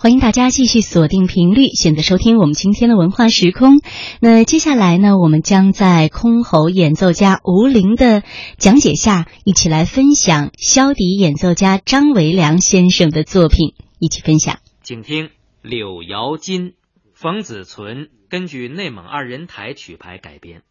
欢迎大家继续锁定频率，选择收听我们今天的文化时空。那接下来呢，我们将在箜篌演奏家吴林的讲解下，一起来分享箫笛演奏家张维良先生的作品，一起分享。请听《柳摇金》，冯子存根据内蒙二人台曲牌改编。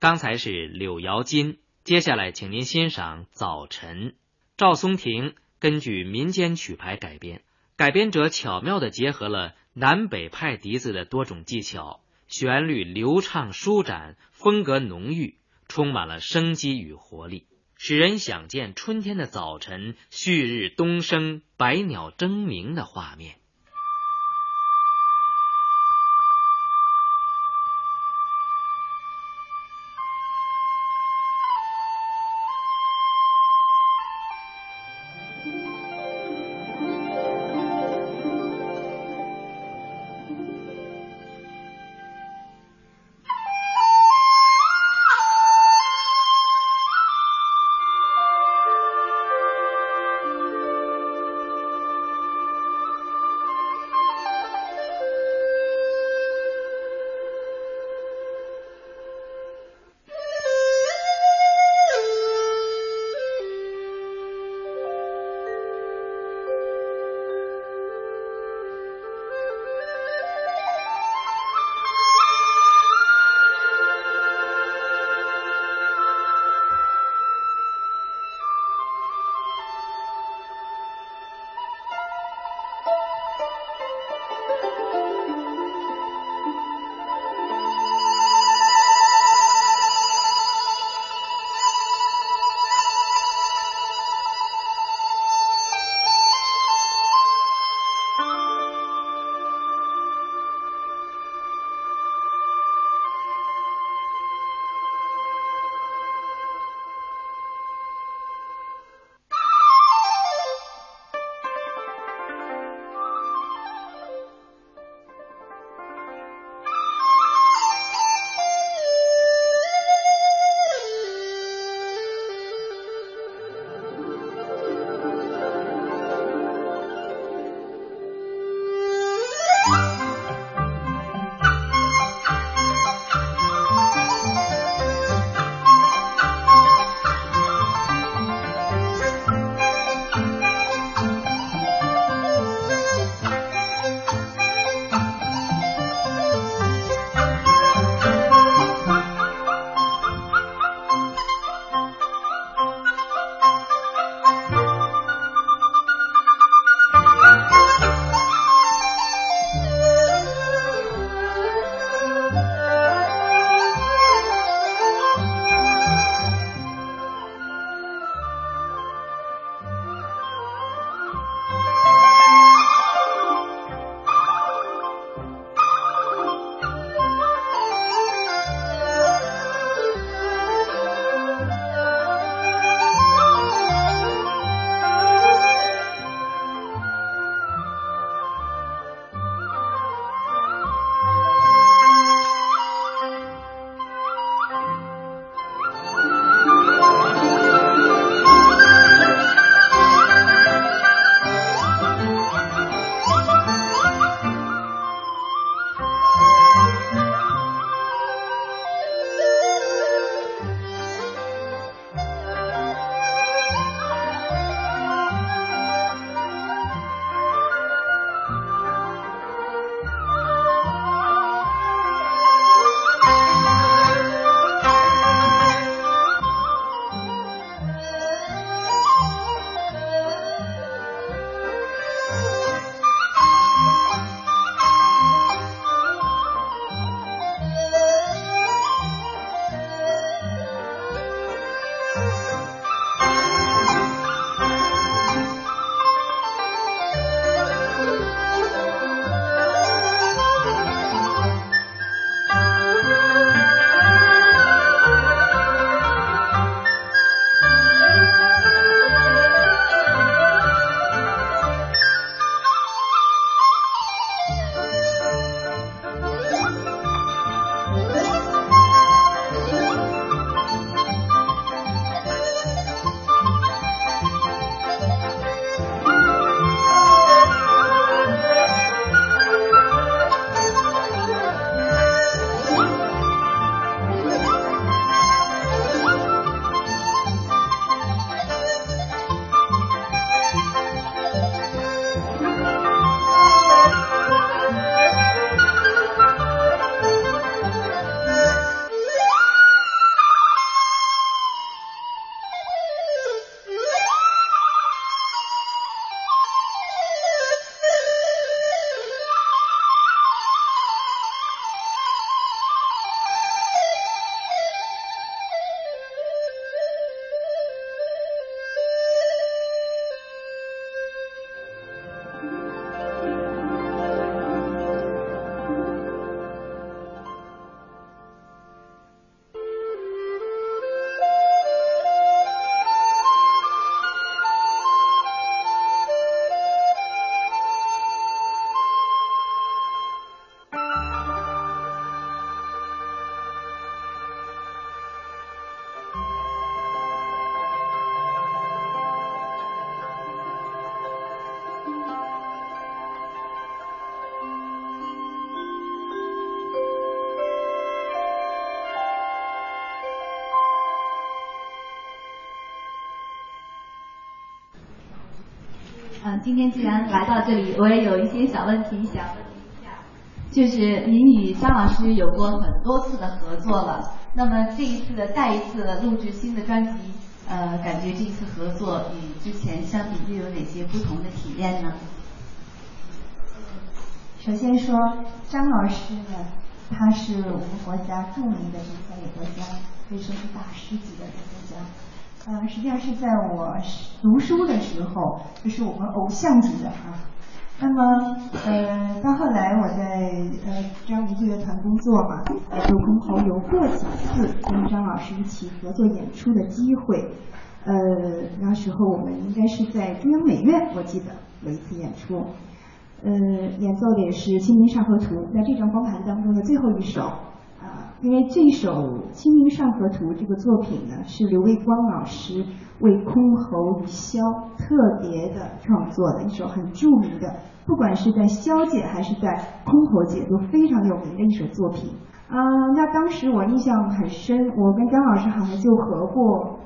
刚才是《柳摇金》，接下来请您欣赏《早晨》。赵松庭根据民间曲牌改编，改编者巧妙地结合了南北派笛子的多种技巧，旋律流畅舒展，风格浓郁，充满了生机与活力，使人想见春天的早晨，旭日东升，百鸟争鸣的画面。今天既然来到这里，我也有一些小问题想问一下。就是您与张老师有过很多次的合作了，那么这一次的再一次录制新的专辑，呃，感觉这次合作与之前相比又有哪些不同的体验呢？首先说张老师呢，他是我们国家著名的这个演奏家，可以说是大师级的演奏家。呃，实际上是在我读书的时候，就是我们偶像级的啊。那么，呃，到后来我在呃张仪这乐团工作嘛，呃，就空后有过几次跟张老师一起合作演出的机会。呃，那时候我们应该是在中央美院，我记得有一次演出。呃，演奏的也是《清明上河图》，在这张光盘当中的最后一首。因为这首《清明上河图》这个作品呢，是刘卫光老师为箜篌与箫特别的创作的一首很著名的，不管是在箫界还是在箜篌界都非常有名的一首作品。啊，那当时我印象很深，我跟张老师好像就合过，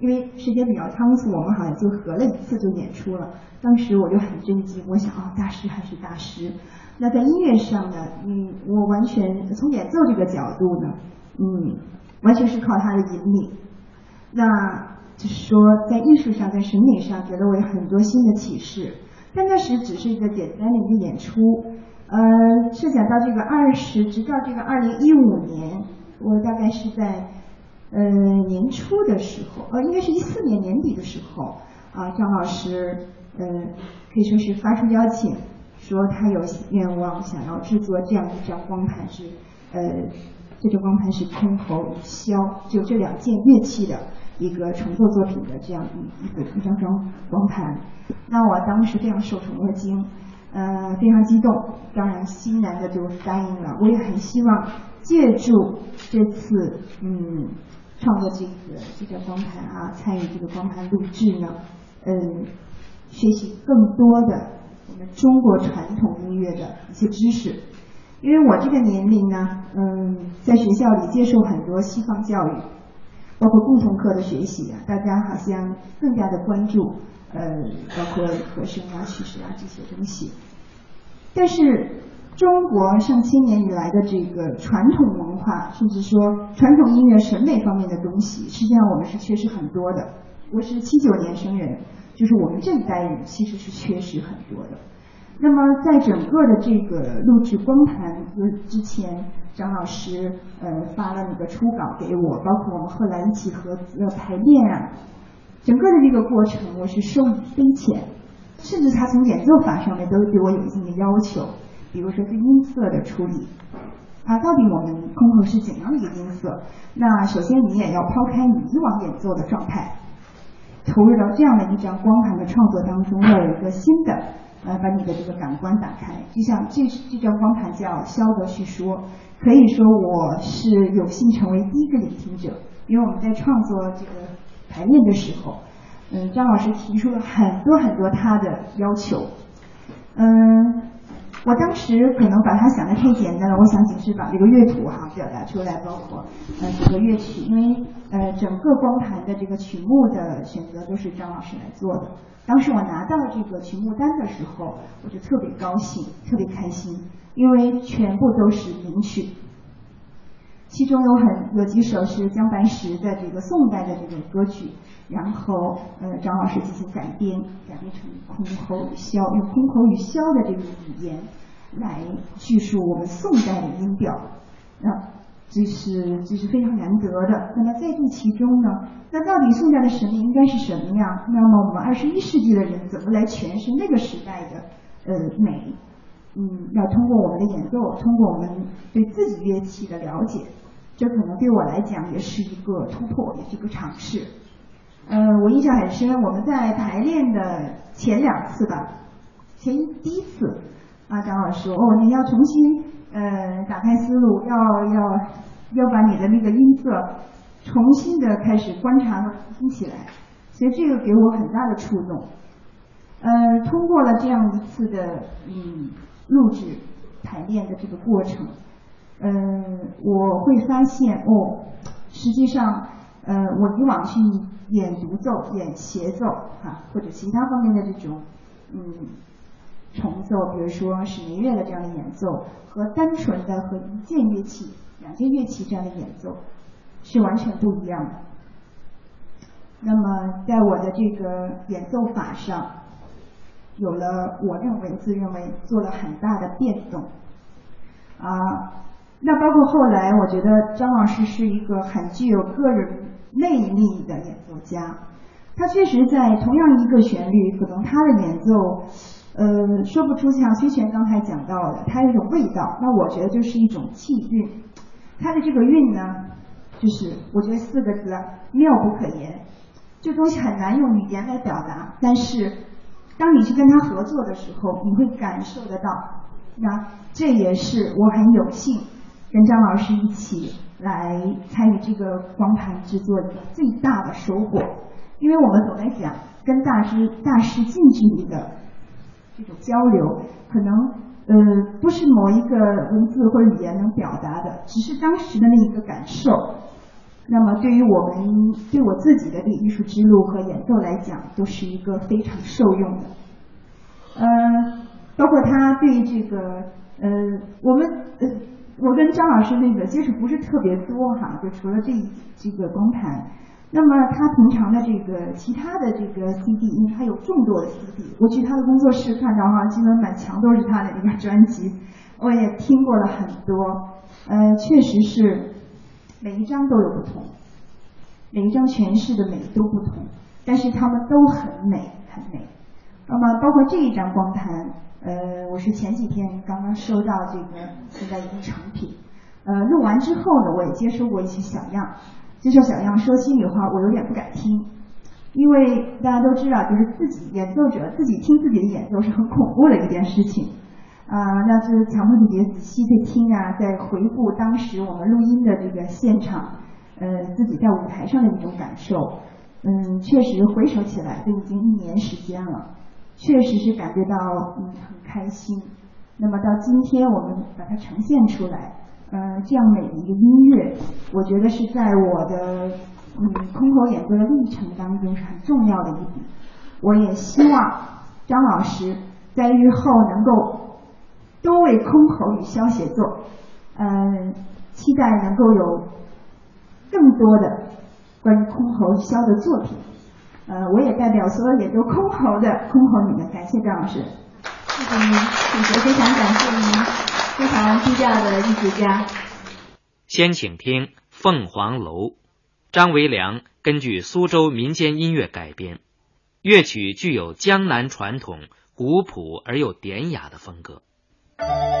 因为时间比较仓促，我们好像就合了一次就演出了。当时我就很震惊，我想啊，大师还是大师。那在音乐上呢，嗯，我完全从演奏这个角度呢，嗯，完全是靠他的引领。那就是说，在艺术上，在审美上，给了我有很多新的启示。但那时只是一个简单的一个演出，呃，设想到这个二十，直到这个二零一五年，我大概是在呃年初的时候，呃，应该是一四年年底的时候，啊，张老师，呃，可以说是发出邀请。说他有愿望想要制作这样一张光盘，是呃，这张光盘是箜篌箫，就这两件乐器的一个重奏作品的这样一一个一张张光盘。那我当时非常受宠若惊，呃，非常激动，当然欣然的就答应了。我也很希望借助这次嗯创作这个这个光盘啊，参与这个光盘录制呢，嗯，学习更多的我们。中国传统音乐的一些知识，因为我这个年龄呢，嗯，在学校里接受很多西方教育，包括共同课的学习啊，大家好像更加的关注，呃，包括和声啊、曲式啊这些东西。但是中国上千年以来的这个传统文化，甚至说传统音乐审美方面的东西，实际上我们是缺失很多的。我是七九年生人。就是我们这一代人其实是缺失很多的。那么在整个的这个录制光盘之前，张老师呃发了那个初稿给我，包括我们后来一起合呃排练啊，整个的这个过程我是受益匪浅。甚至他从演奏法上面都对我有一定的要求，比如说对音色的处理啊，到底我们箜篌是怎样的一个音色？那首先你也要抛开你以往演奏的状态。投入到这样的一张光盘的创作当中，要有一个新的，呃，把你的这个感官打开。就像这这张光盘叫《肖德叙说》，可以说我是有幸成为第一个聆听者，因为我们在创作这个排练的时候，嗯，张老师提出了很多很多他的要求，嗯。我当时可能把它想的太简单了，我想仅是把这个乐谱哈表达出来，包括呃整个乐曲，因为呃整个光盘的这个曲目的选择都是张老师来做的。当时我拿到这个曲目单的时候，我就特别高兴，特别开心，因为全部都是名曲。其中有很有几首是姜白石的这个宋代的这个歌曲，然后呃张老师进行改编，改编成箜篌与箫，用箜篌与箫的这个语言来叙述我们宋代的音调，那这是这是非常难得的。那么在这其中呢，那到底宋代的审美应该是什么样？那么我们二十一世纪的人怎么来诠释那个时代的呃美？嗯，要通过我们的演奏，通过我们对自己乐器的了解。这可能对我来讲也是一个突破，也是一个尝试。呃，我印象很深，我们在排练的前两次吧，前第一次，啊，张老师说，哦，你要重新呃打开思路，要要要把你的那个音色重新的开始观察和听起来，所以这个给我很大的触动。呃，通过了这样一次的嗯录制排练的这个过程。嗯，我会发现哦，实际上，呃，我以往去演独奏、演协奏，哈，或者其他方面的这种，嗯重奏，比如说史明月的这样的演奏，和单纯的和一件乐器、两件乐器这样的演奏是完全不一样的。那么在我的这个演奏法上，有了我认为自认为做了很大的变动啊。那包括后来，我觉得张老师是一个很具有个人魅力的演奏家。他确实在同样一个旋律，可能他的演奏，呃，说不出像薛璇刚才讲到的，他有一种味道。那我觉得就是一种气韵。他的这个韵呢，就是我觉得四个字妙不可言。这东西很难用语言来表达，但是当你去跟他合作的时候，你会感受得到。那这也是我很有幸。跟张老师一起来参与这个光盘制作的最大的收获，因为我们总在讲跟大师大师近距离的这种交流，可能呃不是某一个文字或语言能表达的，只是当时的那一个感受。那么对于我们对我自己的这艺术之路和演奏来讲，都是一个非常受用的。呃，包括他对这个呃我们呃。我跟张老师那个接触不是特别多哈，就除了这这个光盘，那么他平常的这个其他的这个 CD，因为他有众多的 CD，我去他的工作室看到哈，基本满墙都是他的这个专辑，我也听过了很多，呃，确实是每一张都有不同，每一张诠释的美都不同，但是他们都很美很美，那么包括这一张光盘。呃，我是前几天刚刚收到这个现在已经成品，呃，录完之后呢，我也接收过一些小样，接受小样，说心里话，我有点不敢听，因为大家都知道，就是自己演奏者自己听自己的演奏是很恐怖的一件事情，啊，要是强迫自己仔细去听啊，在回顾当时我们录音的这个现场，呃，自己在舞台上的一种感受，嗯，确实回首起来都已经一年时间了。确实是感觉到嗯很开心，那么到今天我们把它呈现出来，嗯，这样美的一个音乐，我觉得是在我的嗯空口演奏的历程当中是很重要的一笔。我也希望张老师在日后能够多为箜篌与箫写作，嗯，期待能够有更多的关于箜篌箫的作品。呃，我也代表所有演奏箜篌的箜篌女们，感谢张老师，谢谢您，谢谢，非常感谢您，非常低调的艺术家。先请听《凤凰楼》，张维良根据苏州民间音乐改编，乐曲具有江南传统、古朴而又典雅的风格。Thank you.